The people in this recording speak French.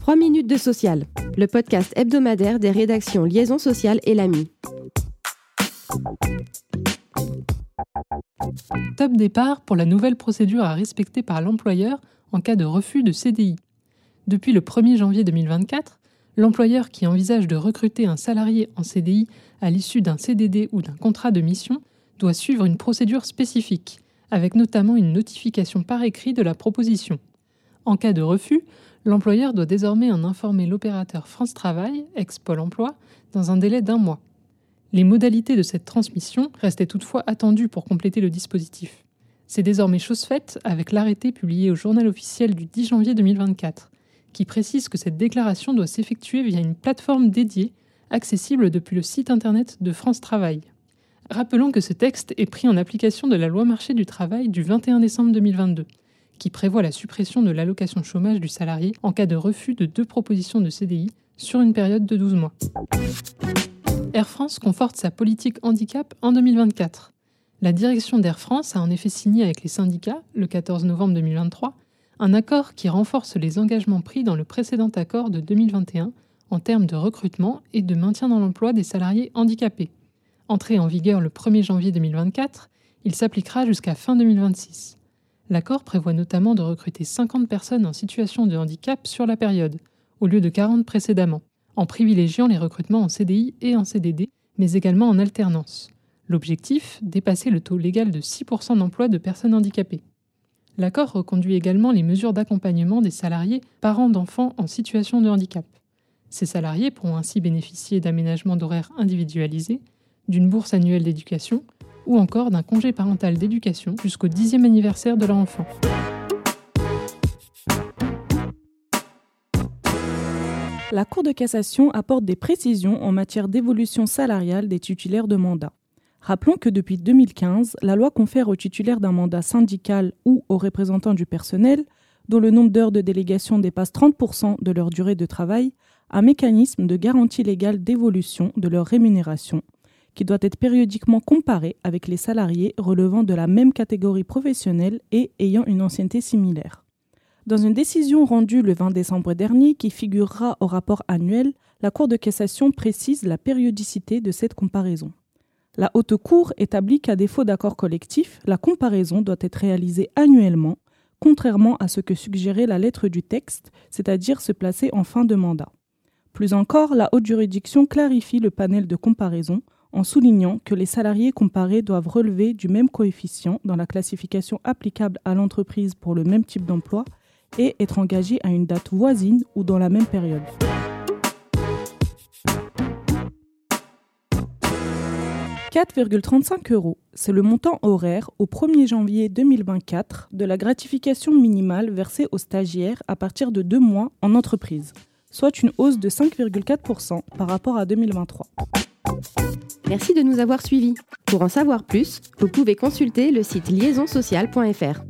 3 minutes de social, le podcast hebdomadaire des rédactions Liaison sociale et l'AMI. Top départ pour la nouvelle procédure à respecter par l'employeur en cas de refus de CDI. Depuis le 1er janvier 2024, l'employeur qui envisage de recruter un salarié en CDI à l'issue d'un CDD ou d'un contrat de mission doit suivre une procédure spécifique, avec notamment une notification par écrit de la proposition. En cas de refus, l'employeur doit désormais en informer l'opérateur France Travail, ex-Pôle emploi, dans un délai d'un mois. Les modalités de cette transmission restaient toutefois attendues pour compléter le dispositif. C'est désormais chose faite avec l'arrêté publié au journal officiel du 10 janvier 2024, qui précise que cette déclaration doit s'effectuer via une plateforme dédiée, accessible depuis le site internet de France Travail. Rappelons que ce texte est pris en application de la loi marché du travail du 21 décembre 2022 qui prévoit la suppression de l'allocation chômage du salarié en cas de refus de deux propositions de CDI sur une période de 12 mois. Air France conforte sa politique handicap en 2024. La direction d'Air France a en effet signé avec les syndicats, le 14 novembre 2023, un accord qui renforce les engagements pris dans le précédent accord de 2021 en termes de recrutement et de maintien dans l'emploi des salariés handicapés. Entré en vigueur le 1er janvier 2024, il s'appliquera jusqu'à fin 2026. L'accord prévoit notamment de recruter 50 personnes en situation de handicap sur la période, au lieu de 40 précédemment, en privilégiant les recrutements en CDI et en CDD, mais également en alternance. L'objectif, dépasser le taux légal de 6% d'emploi de personnes handicapées. L'accord reconduit également les mesures d'accompagnement des salariés parents d'enfants en situation de handicap. Ces salariés pourront ainsi bénéficier d'aménagements d'horaires individualisés, d'une bourse annuelle d'éducation, ou encore d'un congé parental d'éducation jusqu'au dixième anniversaire de leur enfant. La Cour de cassation apporte des précisions en matière d'évolution salariale des titulaires de mandat. Rappelons que depuis 2015, la loi confère aux titulaires d'un mandat syndical ou aux représentants du personnel, dont le nombre d'heures de délégation dépasse 30% de leur durée de travail, un mécanisme de garantie légale d'évolution de leur rémunération qui doit être périodiquement comparé avec les salariés relevant de la même catégorie professionnelle et ayant une ancienneté similaire. Dans une décision rendue le 20 décembre dernier qui figurera au rapport annuel, la Cour de cassation précise la périodicité de cette comparaison. La Haute Cour établit qu'à défaut d'accord collectif, la comparaison doit être réalisée annuellement, contrairement à ce que suggérait la lettre du texte, c'est-à-dire se placer en fin de mandat. Plus encore, la haute juridiction clarifie le panel de comparaison en soulignant que les salariés comparés doivent relever du même coefficient dans la classification applicable à l'entreprise pour le même type d'emploi et être engagés à une date voisine ou dans la même période. « 4,35 euros, c'est le montant horaire au 1er janvier 2024 de la gratification minimale versée aux stagiaires à partir de deux mois en entreprise, soit une hausse de 5,4% par rapport à 2023. Merci de nous avoir suivis. Pour en savoir plus, vous pouvez consulter le site liaisonsocial.fr.